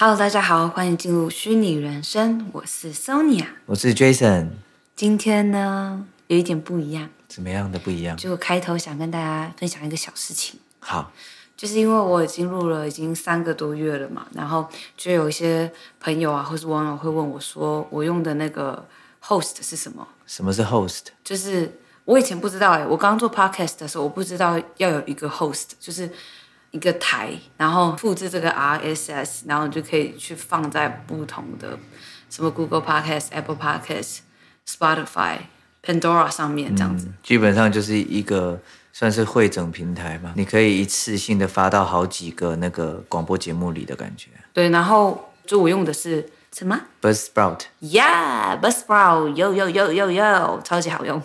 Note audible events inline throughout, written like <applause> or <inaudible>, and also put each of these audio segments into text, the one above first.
Hello，大家好，欢迎进入虚拟人生，我是 Sonia，我是 Jason。今天呢，有一点不一样，怎么样的不一样？就开头想跟大家分享一个小事情。好，就是因为我已经录了已经三个多月了嘛，然后就有一些朋友啊，或是网友会问我说，我用的那个 host 是什么？什么是 host？就是我以前不知道哎、欸，我刚做 podcast 的时候，我不知道要有一个 host，就是。一个台，然后复制这个 RSS，然后就可以去放在不同的什么 Google Podcast、Apple Podcast、Spotify、Pandora 上面这样子。嗯，基本上就是一个算是汇整平台嘛，你可以一次性的发到好几个那个广播节目里的感觉。对，然后就我用的是。什么？Buzzsprout，Yeah，Buzzsprout，有有有有有，超级好用，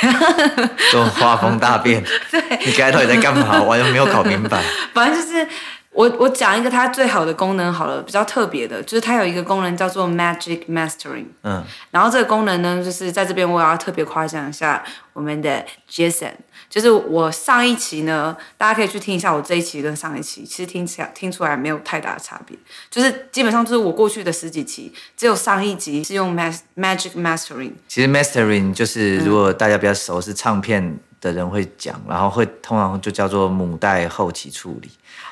<laughs> 都画风大变。<laughs> 对，你刚才到底在干嘛？<laughs> 我又没有搞明白。反正就是我我讲一个它最好的功能好了，比较特别的，就是它有一个功能叫做 Magic Mastering。嗯，然后这个功能呢，就是在这边我要特别夸奖一下我们的 Jason。就是我上一期呢，大家可以去听一下我这一期跟上一期，其实听起来听出来没有太大的差别，就是基本上就是我过去的十几期，只有上一集是用 Magic Mastering。其实 Mastering 就是如果大家比较熟是唱片的人会讲，然后会通常就叫做母带后期处理。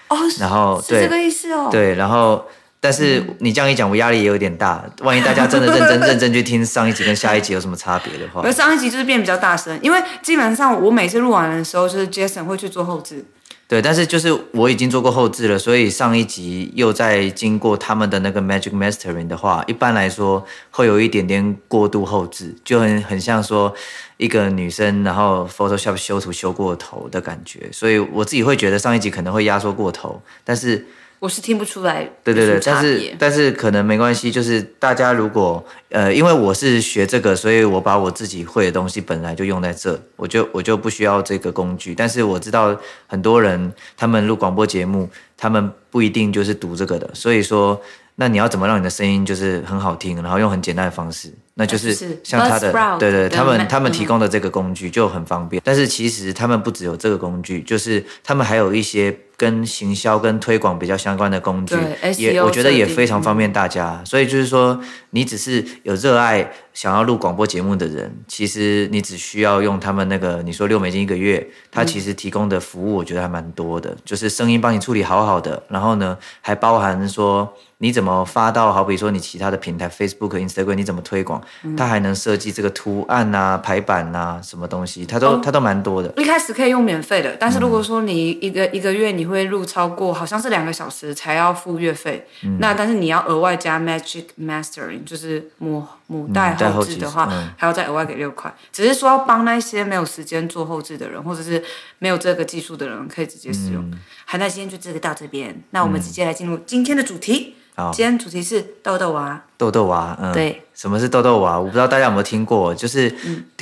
哦，然后是这个意思哦。对，然后。但是你这样一讲，我压力也有点大。万一大家真的认真 <laughs> 认真去听上一集跟下一集有什么差别的话，<laughs> 而上一集就是变比较大声，因为基本上我每次录完的时候，就是 Jason 会去做后置。对，但是就是我已经做过后置了，所以上一集又在经过他们的那个 Magic Mastering 的话，一般来说会有一点点过度后置，就很很像说一个女生然后 Photoshop 修图修过头的感觉，所以我自己会觉得上一集可能会压缩过头，但是。我是听不出来，对对对，但是但是可能没关系，就是大家如果呃，因为我是学这个，所以我把我自己会的东西本来就用在这，我就我就不需要这个工具。但是我知道很多人他们录广播节目，他们不一定就是读这个的，所以说。那你要怎么让你的声音就是很好听，然后用很简单的方式，那就是像他的，对对，他们他们提供的这个工具就很方便。但是其实他们不只有这个工具，就是他们还有一些跟行销跟推广比较相关的工具，也我觉得也非常方便大家。所以就是说，你只是有热爱想要录广播节目的人，其实你只需要用他们那个你说六美金一个月，他其实提供的服务我觉得还蛮多的，就是声音帮你处理好好的，然后呢还包含说。你怎么发到？好比说你其他的平台，Facebook、Instagram，你怎么推广？它还能设计这个图案啊、排版啊，什么东西，它都、哦、它都蛮多的。一开始可以用免费的，但是如果说你一个、嗯、一个月你会录超过，好像是两个小时才要付月费。嗯、那但是你要额外加 Magic Mastering，就是母母带后置的话，嗯、还要再额外给六块。只是说要帮那些没有时间做后置的人，或者是没有这个技术的人，可以直接使用。好、嗯，那今天就这个到这边，那我们直接来进入今天的主题。今天主题是豆豆娃。豆豆娃，嗯，对，什么是豆豆娃？我不知道大家有没有听过，就是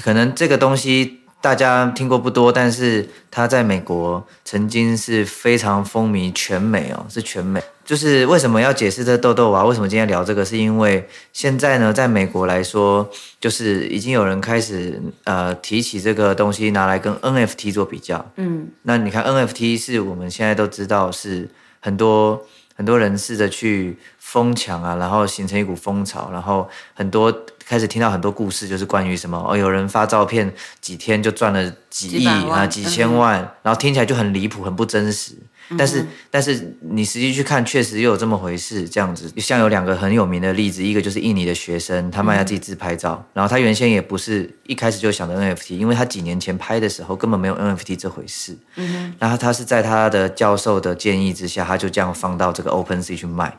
可能这个东西大家听过不多，但是它在美国曾经是非常风靡全美哦，是全美。就是为什么要解释这豆豆娃？为什么今天聊这个？是因为现在呢，在美国来说，就是已经有人开始呃提起这个东西，拿来跟 NFT 做比较。嗯，那你看 NFT 是我们现在都知道是很多。很多人试着去疯抢啊，然后形成一股风潮，然后很多开始听到很多故事，就是关于什么哦，有人发照片几天就赚了几亿啊，几千万，嗯、然后听起来就很离谱，很不真实。但是，但是你实际去看，确实又有这么回事。这样子，像有两个很有名的例子，一个就是印尼的学生，他卖他自己自拍照，然后他原先也不是一开始就想着 NFT，因为他几年前拍的时候根本没有 NFT 这回事。嗯哼。然后他是在他的教授的建议之下，他就这样放到这个 OpenSea 去卖，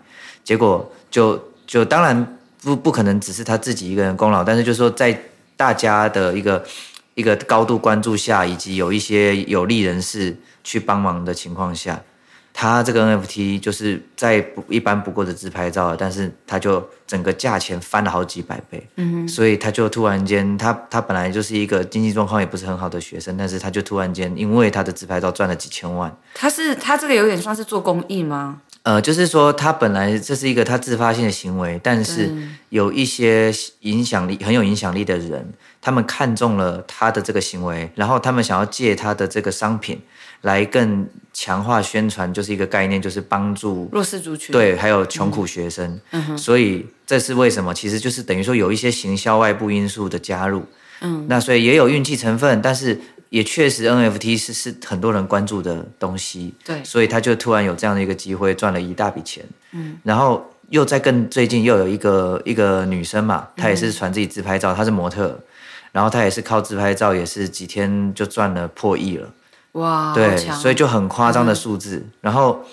结果就就当然不不可能只是他自己一个人功劳，但是就是说在大家的一个一个高度关注下，以及有一些有利人士。去帮忙的情况下，他这个 NFT 就是再不一般不过的自拍照，但是他就整个价钱翻了好几百倍，嗯哼，所以他就突然间，他他本来就是一个经济状况也不是很好的学生，但是他就突然间因为他的自拍照赚了几千万。他是他这个有点算是做公益吗？呃，就是说他本来这是一个他自发性的行为，但是有一些影响力很有影响力的人，他们看中了他的这个行为，然后他们想要借他的这个商品。来更强化宣传，就是一个概念，就是帮助弱势族群，对，还有穷苦学生。嗯，所以这是为什么？其实就是等于说有一些行销外部因素的加入。嗯，那所以也有运气成分，但是也确实 NFT 是是很多人关注的东西。对，所以他就突然有这样的一个机会，赚了一大笔钱。嗯，然后又在更最近又有一个一个女生嘛，她也是传自己自拍照，她是模特，然后她也是靠自拍照，也是几天就赚了破亿了。哇，对，所以就很夸张的数字。嗯、然后，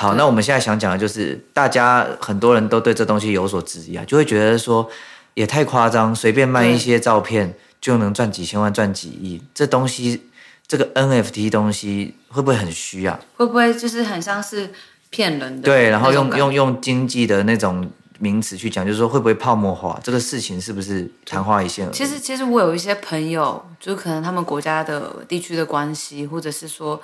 好，那我们现在想讲的就是，大家很多人都对这东西有所质疑啊，就会觉得说也太夸张，随便卖一些照片。就能赚几千万、赚几亿，这东西，这个 NFT 东西会不会很虚啊？会不会就是很像是骗人的？对，然后用用用经济的那种名词去讲，就是说会不会泡沫化？这个事情是不是昙花一现？其实，其实我有一些朋友，就可能他们国家的地区的关系，或者是说，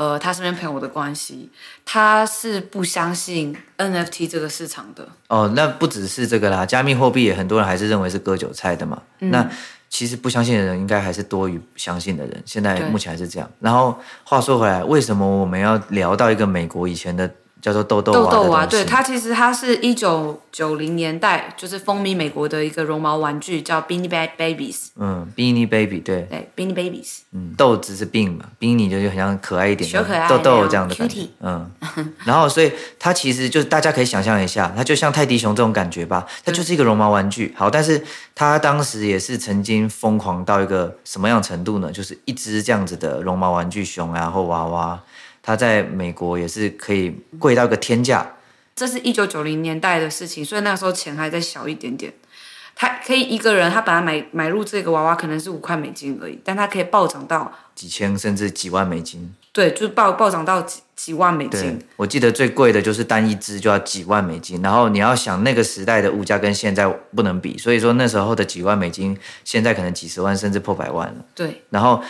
呃，他身边朋友的关系，他是不相信 NFT 这个市场的。哦，那不只是这个啦，加密货币也很多人还是认为是割韭菜的嘛。嗯、那其实不相信的人应该还是多于相信的人，现在目前还是这样。然后话说回来，为什么我们要聊到一个美国以前的？叫做豆豆娃，豆豆娃，对，它其实它是一九九零年代就是风靡美国的一个绒毛玩具，叫 Beanie Babies。嗯，Beanie Baby，对，对，Beanie Babies。嗯，豆子是病嘛，Beanie 就是很像可爱一点的，小可爱，豆豆这样的感觉。嗯，<laughs> 然后所以它其实就是大家可以想象一下，它就像泰迪熊这种感觉吧，它就是一个绒毛玩具。好，但是它当时也是曾经疯狂到一个什么样程度呢？就是一只这样子的绒毛玩具熊啊或娃娃。它在美国也是可以贵到一个天价，这是一九九零年代的事情，所以那个时候钱还在小一点点。他可以一个人，他本来买买入这个娃娃可能是五块美金而已，但他可以暴涨到几千甚至几万美金。对，就是暴暴涨到几几万美金。我记得最贵的就是单一只就要几万美金，然后你要想那个时代的物价跟现在不能比，所以说那时候的几万美金，现在可能几十万甚至破百万了。对，然后，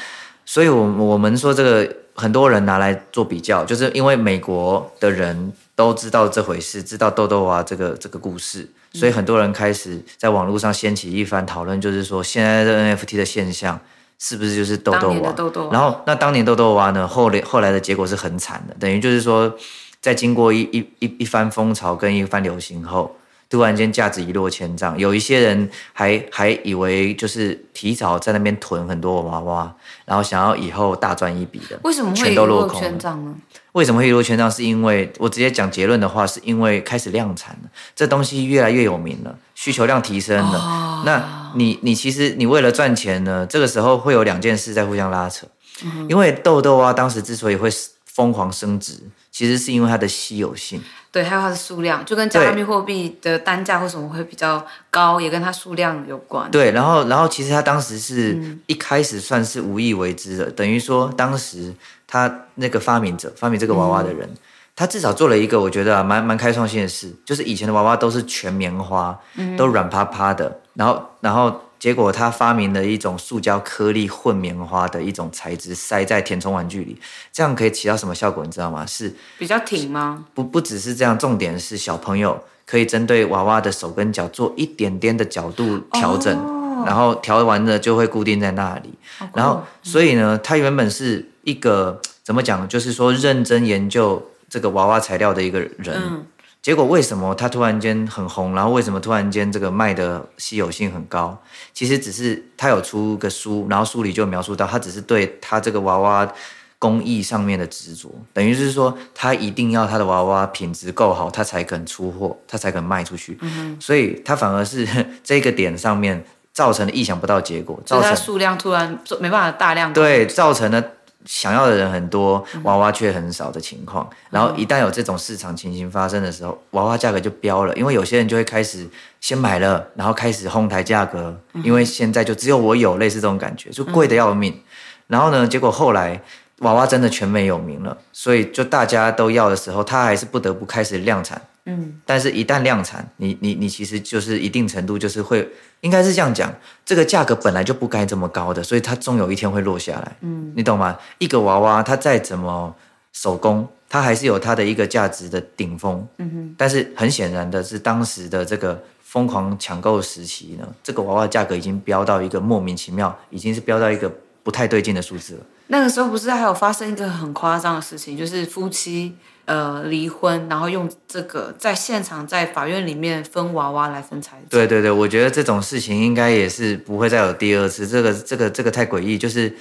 所以我我们说这个。很多人拿来做比较，就是因为美国的人都知道这回事，知道豆豆娃这个这个故事，所以很多人开始在网络上掀起一番讨论，就是说现在的 NFT 的现象是不是就是豆豆娃？豆豆娃。然后那当年豆豆娃呢，后来后来的结果是很惨的，等于就是说，在经过一一一一番风潮跟一番流行后。突然间价值一落千丈，有一些人还还以为就是提早在那边囤很多娃娃，然后想要以后大赚一笔的，为什么会一落千丈呢？为什么会一落千丈？是因为我直接讲结论的话，是因为开始量产了，这东西越来越有名了，需求量提升了。哦、那你你其实你为了赚钱呢，这个时候会有两件事在互相拉扯，嗯、因为豆豆啊，当时之所以会疯狂升值，其实是因为它的稀有性。对，还有它的数量，就跟加密货币的单价或什么会比较高，也跟它数量有关。对，然后，然后其实他当时是一开始算是无意为之的，嗯、等于说当时他那个发明者发明这个娃娃的人，嗯、他至少做了一个我觉得、啊、蛮蛮开创性的事，就是以前的娃娃都是全棉花，嗯、都软趴趴的，然后，然后。结果他发明了一种塑胶颗粒混棉花的一种材质，塞在填充玩具里，这样可以起到什么效果？你知道吗？是比较挺吗？不，不只是这样，重点是小朋友可以针对娃娃的手跟脚做一点点的角度调整，哦、然后调完了就会固定在那里。哦、然后，所以呢，他原本是一个怎么讲？就是说认真研究这个娃娃材料的一个人。嗯结果为什么他突然间很红？然后为什么突然间这个卖的稀有性很高？其实只是他有出个书，然后书里就描述到，他只是对他这个娃娃工艺上面的执着，等于是说他一定要他的娃娃品质够好，他才肯出货，他才肯卖出去。嗯。所以他反而是 <laughs> 这个点上面造成了意想不到结果，造成数量突然没办法大量对，造成了。想要的人很多，娃娃却很少的情况。然后一旦有这种市场情形发生的时候，娃娃价格就飙了，因为有些人就会开始先买了，然后开始哄抬价格，因为现在就只有我有，类似这种感觉，就贵的要命。然后呢，结果后来娃娃真的全美有名了，所以就大家都要的时候，他还是不得不开始量产。嗯，但是，一旦量产，你你你其实就是一定程度就是会，应该是这样讲，这个价格本来就不该这么高的，所以它终有一天会落下来。嗯，你懂吗？一个娃娃，它再怎么手工，它还是有它的一个价值的顶峰。嗯哼，但是很显然的是，当时的这个疯狂抢购时期呢，这个娃娃价格已经飙到一个莫名其妙，已经是飙到一个不太对劲的数字了。那个时候不是还有发生一个很夸张的事情，就是夫妻呃离婚，然后用这个在现场在法院里面分娃娃来分财产。对对对，我觉得这种事情应该也是不会再有第二次。这个这个这个太诡异，就是。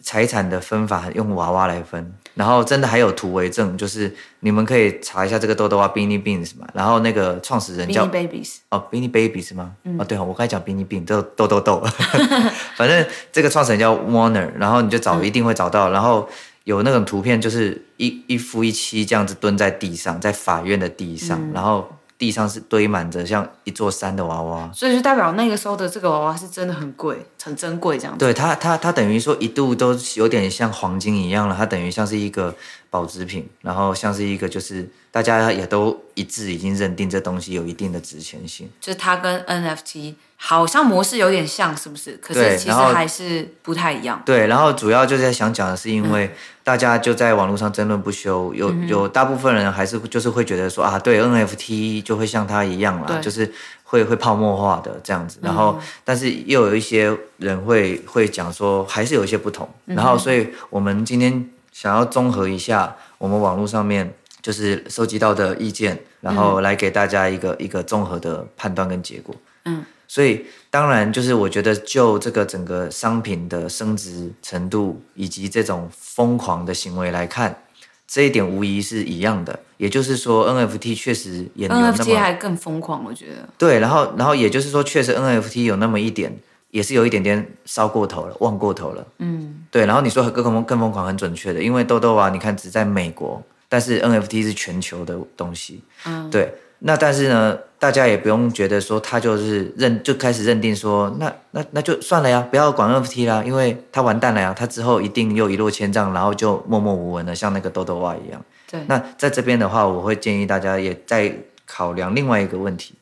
财产的分法用娃娃来分，然后真的还有图为证，就是你们可以查一下这个豆豆啊，Beanie Beans 嘛，然后那个创始人叫 Beanie Babies 哦，Beanie Babies 吗？嗯、哦，对，我刚才讲 Beanie Beans 豆豆豆豆，<laughs> 反正这个创始人叫 Warner，然后你就找一定会找到，嗯、然后有那种图片，就是一一夫一妻这样子蹲在地上，在法院的地上，嗯、然后。地上是堆满着像一座山的娃娃，所以就代表那个时候的这个娃娃是真的很贵，很珍贵这样子。对它，它它等于说一度都有点像黄金一样了，它等于像是一个保值品，然后像是一个就是大家也都一致已经认定这东西有一定的值钱性。就是它跟 NFT 好像模式有点像，是不是？可是其实还是不太一样。对，然后主要就是在想讲的是因为。嗯大家就在网络上争论不休，有有大部分人还是就是会觉得说啊，对 NFT 就会像它一样啦，就是会会泡沫化的这样子。然后，但是又有一些人会会讲说，还是有一些不同。然后，所以我们今天想要综合一下我们网络上面就是收集到的意见，然后来给大家一个一个综合的判断跟结果。嗯。所以，当然就是我觉得，就这个整个商品的升值程度以及这种疯狂的行为来看，这一点无疑是一样的。也就是说，NFT 确实也有那么 NFT 还更疯狂，我觉得。对，然后，然后也就是说，确实 NFT 有那么一点，也是有一点点烧过头了，忘过头了。嗯，对。然后你说更更更疯狂，很准确的，因为豆豆啊，你看只在美国，但是 NFT 是全球的东西。嗯，对。那但是呢，大家也不用觉得说他就是认就开始认定说，那那那就算了呀，不要管 NFT 啦，因为他完蛋了呀，他之后一定又一落千丈，然后就默默无闻了，像那个豆豆蛙一样。对。那在这边的话，我会建议大家也在考量另外一个问题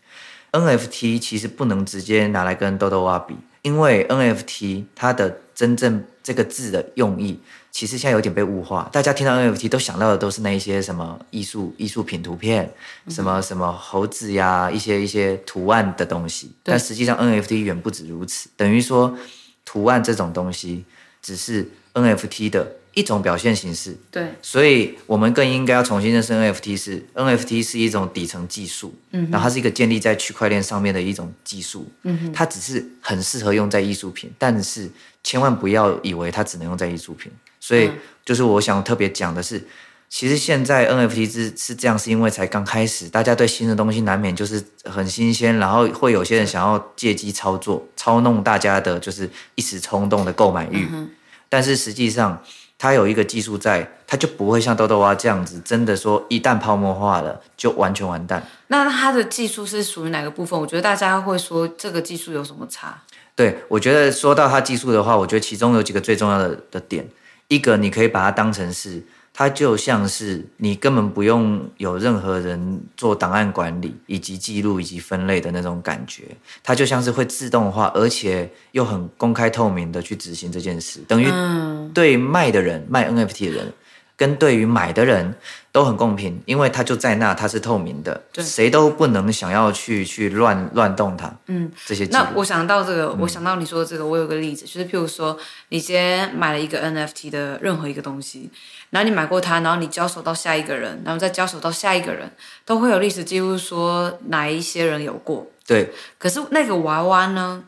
，NFT 其实不能直接拿来跟豆豆蛙比，因为 NFT 它的真正这个字的用意。其实现在有点被物化，大家听到 NFT 都想到的都是那一些什么艺术艺术品图片，什么什么猴子呀，一些一些图案的东西。但实际上 NFT 远不止如此，等于说图案这种东西只是 NFT 的一种表现形式。对，所以我们更应该要重新认识 NFT 是 NFT 是一种底层技术，嗯，然后它是一个建立在区块链上面的一种技术，嗯哼，它只是很适合用在艺术品，但是千万不要以为它只能用在艺术品。所以，就是我想特别讲的是，其实现在 NFT 是是这样，是因为才刚开始，大家对新的东西难免就是很新鲜，然后会有些人想要借机操作、操弄大家的，就是一时冲动的购买欲。但是实际上，它有一个技术在，它就不会像豆豆蛙这样子，真的说一旦泡沫化了，就完全完蛋。那它的技术是属于哪个部分？我觉得大家会说这个技术有什么差？对，我觉得说到它技术的话，我觉得其中有几个最重要的的点。一个，你可以把它当成是，它就像是你根本不用有任何人做档案管理以及记录以及分类的那种感觉，它就像是会自动化，而且又很公开透明的去执行这件事，等于对卖的人，卖 NFT 的人。跟对于买的人都很公平，因为它就在那，它是透明的，对谁都不能想要去去乱乱动它。嗯，这些。那我想到这个，嗯、我想到你说的这个，我有个例子，就是譬如说，你今天买了一个 NFT 的任何一个东西，然后你买过它，然后你交手到下一个人，然后再交手到下一个人，都会有历史记录说哪一些人有过。对。可是那个娃娃呢？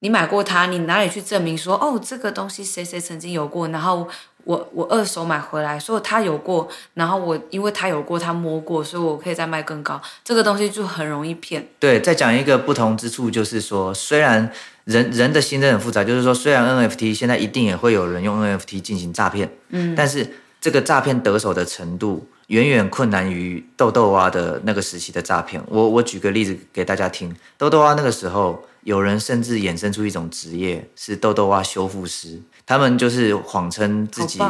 你买过它，你哪里去证明说哦，这个东西谁谁曾经有过，然后。我我二手买回来，所以他有过，然后我因为他有过，他摸过，所以我可以再卖更高。这个东西就很容易骗。对，再讲一个不同之处，就是说，虽然人人的心真的很复杂，就是说，虽然 NFT 现在一定也会有人用 NFT 进行诈骗，嗯，但是这个诈骗得手的程度远远困难于豆豆蛙的那个时期的诈骗。我我举个例子给大家听，豆豆蛙那个时候，有人甚至衍生出一种职业，是豆豆蛙修复师。他们就是谎称自己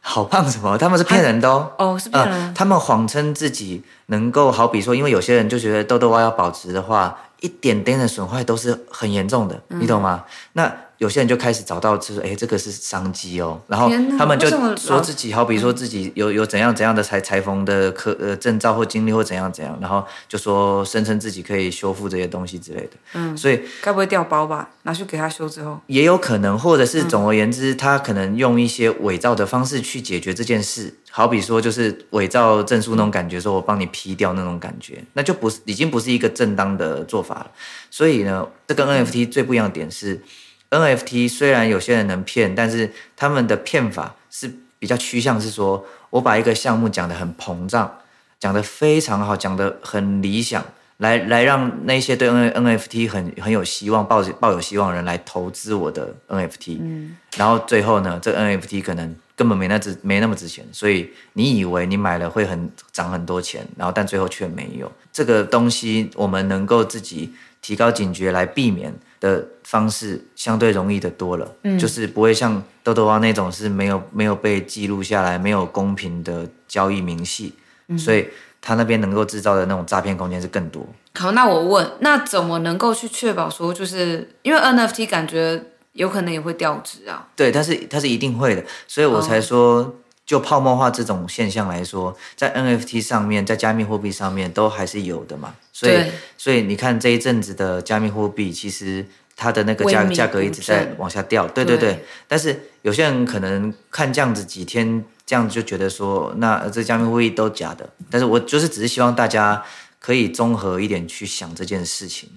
好棒，哦、什么？他们是骗人的哦。哦，是骗人、呃。他们谎称自己能够，好比说，因为有些人就觉得痘痘蛙要保持的话，一点点的损坏都是很严重的，嗯、你懂吗？那有些人就开始找到，就是哎，这个是商机哦。然后他们就说自己，好比说自己有有怎样怎样的裁裁缝的科呃证照或经历或怎样怎样，然后就说声称自己可以修复这些东西之类的。嗯，所以该不会掉包吧？拿去给他修之后，也有可能，或者是总而言之，他可能用一些伪造的方式去解决这件事。好比说，就是伪造证书那种感觉，说我帮你批掉那种感觉，那就不是已经不是一个正当的做法了。所以呢，这跟 NFT 最不一样的点是。NFT 虽然有些人能骗，但是他们的骗法是比较趋向是说，我把一个项目讲得很膨胀，讲得非常好，讲得很理想，来来让那些对 N NFT 很很有希望、抱抱有希望的人来投资我的 NFT。嗯，然后最后呢，这 NFT 可能根本没那值没那么值钱，所以你以为你买了会很涨很多钱，然后但最后却没有。这个东西我们能够自己提高警觉来避免的方式相对容易的多了，嗯，就是不会像豆豆蛙那种是没有没有被记录下来、没有公平的交易明细，嗯，所以他那边能够制造的那种诈骗空间是更多。好，那我问，那怎么能够去确保说，就是因为 NFT 感觉有可能也会掉值啊？对，它是它是一定会的，所以我才说。哦就泡沫化这种现象来说，在 NFT 上面，在加密货币上面都还是有的嘛。所以，所以你看这一阵子的加密货币，其实它的那个价价格一直在往下掉。对对对。但是有些人可能看这样子几天，这样子就觉得说，那这加密货币都假的。但是我就是只是希望大家可以综合一点去想这件事情。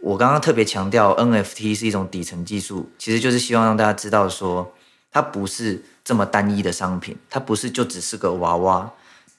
我刚刚特别强调 NFT 是一种底层技术，其实就是希望让大家知道说，它不是。这么单一的商品，它不是就只是个娃娃，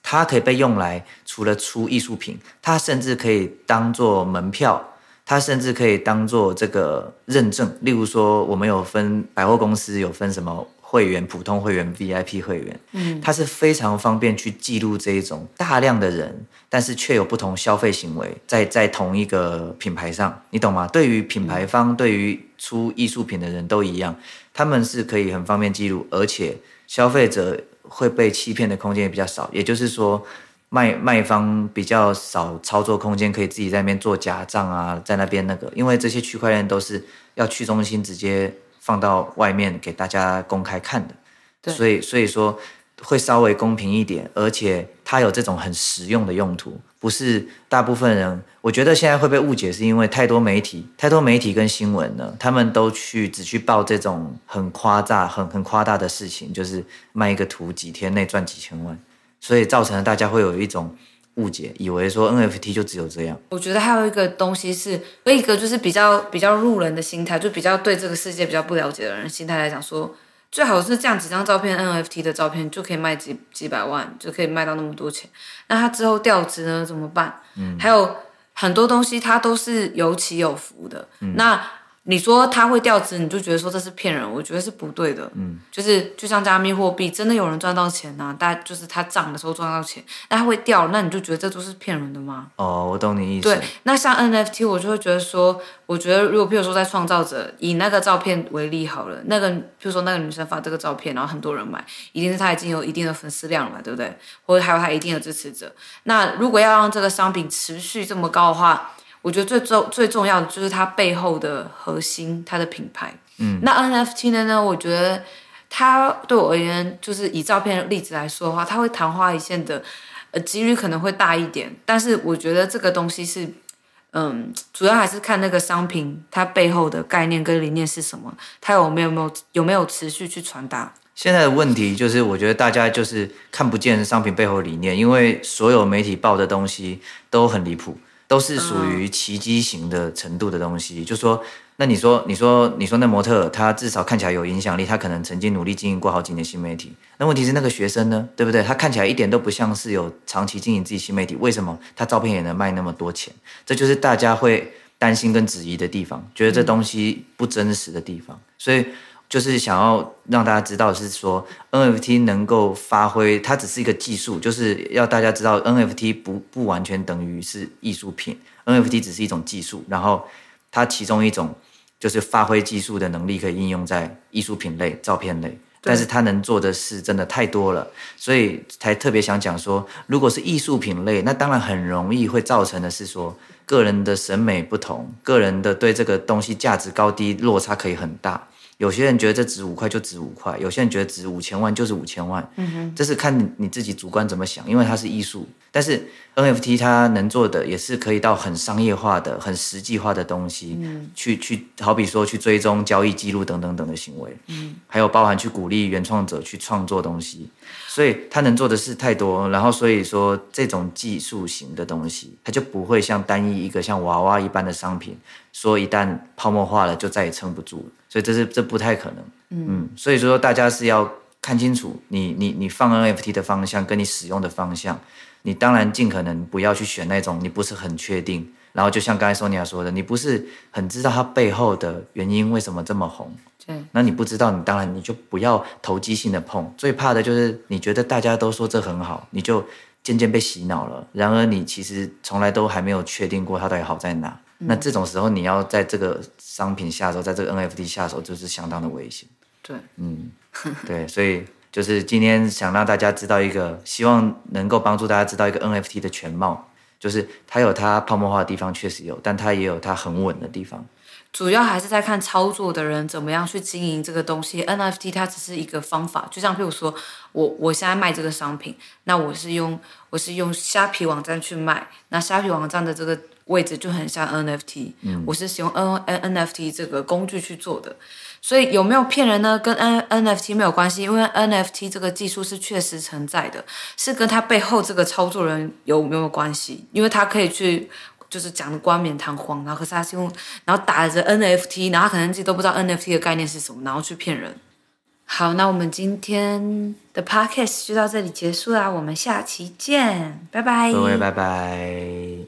它可以被用来除了出艺术品，它甚至可以当做门票，它甚至可以当做这个认证。例如说，我们有分百货公司有分什么会员、普通会员、VIP 会员，嗯，它是非常方便去记录这一种大量的人，但是却有不同消费行为在在同一个品牌上，你懂吗？对于品牌方，嗯、对于出艺术品的人都一样。他们是可以很方便记录，而且消费者会被欺骗的空间也比较少。也就是说，卖卖方比较少操作空间，可以自己在那边做假账啊，在那边那个，因为这些区块链都是要去中心直接放到外面给大家公开看的。对，所以所以说会稍微公平一点，而且它有这种很实用的用途。不是大部分人，我觉得现在会被误解，是因为太多媒体、太多媒体跟新闻呢，他们都去只去报这种很夸大、很很夸大的事情，就是卖一个图几天内赚几千万，所以造成了大家会有一种误解，以为说 NFT 就只有这样。我觉得还有一个东西是，一个就是比较比较路人的心态，就比较对这个世界比较不了解的人心态来讲说。最好是这样几张照片，NFT 的照片就可以卖几几百万，就可以卖到那么多钱。那它之后掉值呢？怎么办？嗯，还有很多东西它都是有起有伏的。嗯，那。你说他会掉值，你就觉得说这是骗人，我觉得是不对的。嗯，就是就像加密货币，真的有人赚到钱呐、啊，大家就是它涨的时候赚到钱，那它会掉，那你就觉得这都是骗人的吗？哦，我懂你意思。对，那像 NFT，我就会觉得说，我觉得如果譬如说在创造者以那个照片为例好了，那个譬如说那个女生发这个照片，然后很多人买，一定是她已经有一定的粉丝量了嘛，对不对？或者还有她一定的支持者。那如果要让这个商品持续这么高的话，我觉得最重最重要的就是它背后的核心，它的品牌。嗯，那 NFT 呢？呢，我觉得它对我而言，就是以照片的例子来说的话，它会昙花一现的，呃，几率可能会大一点。但是我觉得这个东西是，嗯，主要还是看那个商品它背后的概念跟理念是什么，它有没有没有有没有持续去传达。现在的问题就是，我觉得大家就是看不见商品背后理念，因为所有媒体报的东西都很离谱。都是属于奇迹型的程度的东西，嗯、就说，那你说，你说，你说那模特，他至少看起来有影响力，他可能曾经努力经营过好几年新媒体。那问题是那个学生呢，对不对？他看起来一点都不像是有长期经营自己新媒体，为什么他照片也能卖那么多钱？这就是大家会担心跟质疑的地方，觉得这东西不真实的地方，所以。就是想要让大家知道，是说 NFT 能够发挥，它只是一个技术，就是要大家知道 NFT 不不完全等于是艺术品，NFT 只是一种技术，然后它其中一种就是发挥技术的能力可以应用在艺术品类、照片类，但是它能做的事真的太多了，所以才特别想讲说，如果是艺术品类，那当然很容易会造成的是说个人的审美不同，个人的对这个东西价值高低落差可以很大。有些人觉得这值五块就值五块，有些人觉得值五千万就是五千万。嗯哼，这是看你，你自己主观怎么想，因为它是艺术。但是 NFT 它能做的也是可以到很商业化的、很实际化的东西，嗯，去去，好比说去追踪交易记录等等等的行为，嗯，还有包含去鼓励原创者去创作东西，所以它能做的事太多。然后所以说这种技术型的东西，它就不会像单一一个像娃娃一般的商品，说一旦泡沫化了就再也撑不住了。所以这是这不太可能，嗯，嗯，所以说大家是要看清楚你你你放 NFT 的方向跟你使用的方向。你当然尽可能不要去选那种你不是很确定，然后就像刚才 Sonia 说的，你不是很知道它背后的原因为什么这么红，对，那你不知道，你当然你就不要投机性的碰。最怕的就是你觉得大家都说这很好，你就渐渐被洗脑了。然而你其实从来都还没有确定过它到底好在哪。嗯、那这种时候你要在这个商品下手，在这个 NFT 下手，就是相当的危险。对，嗯，<laughs> 对，所以。就是今天想让大家知道一个，希望能够帮助大家知道一个 NFT 的全貌。就是它有它泡沫化的地方，确实有，但它也有它很稳的地方。主要还是在看操作的人怎么样去经营这个东西。NFT 它只是一个方法，就像譬如说我我现在卖这个商品，那我是用我是用虾皮网站去卖，那虾皮网站的这个位置就很像 NFT，嗯，我是使用 N N NFT 这个工具去做的。所以有没有骗人呢？跟 N NFT 没有关系，因为 NFT 这个技术是确实存在的，是跟它背后这个操作人有没有关系？因为他可以去就是讲的冠冕堂皇，然后和他用，然后打着 NFT，然后可能自己都不知道 NFT 的概念是什么，然后去骗人。好，那我们今天的 podcast 就到这里结束啦，我们下期见，拜拜，各位拜拜。